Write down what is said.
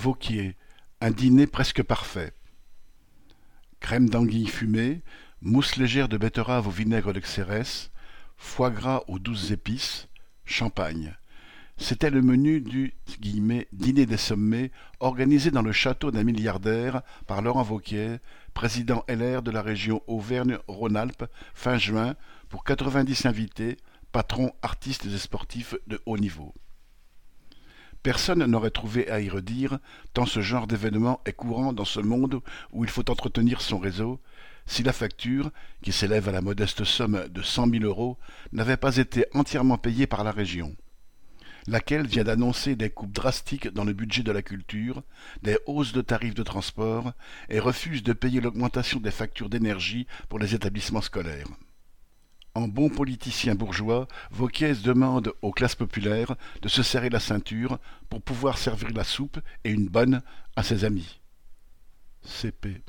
Vauquier, un dîner presque parfait. Crème d'anguille fumée, mousse légère de betterave au vinaigre de xérès, foie gras aux douces épices, champagne. C'était le menu du dîner des sommets organisé dans le château d'un milliardaire par Laurent Wauquiez, président LR de la région Auvergne-Rhône-Alpes, fin juin, pour 90 invités, patrons, artistes et sportifs de haut niveau. Personne n'aurait trouvé à y redire, tant ce genre d'événement est courant dans ce monde où il faut entretenir son réseau, si la facture, qui s'élève à la modeste somme de cent mille euros, n'avait pas été entièrement payée par la région laquelle vient d'annoncer des coupes drastiques dans le budget de la culture, des hausses de tarifs de transport et refuse de payer l'augmentation des factures d'énergie pour les établissements scolaires. En bon politicien bourgeois, Vauquiez demande aux classes populaires de se serrer la ceinture pour pouvoir servir la soupe et une bonne à ses amis. CP.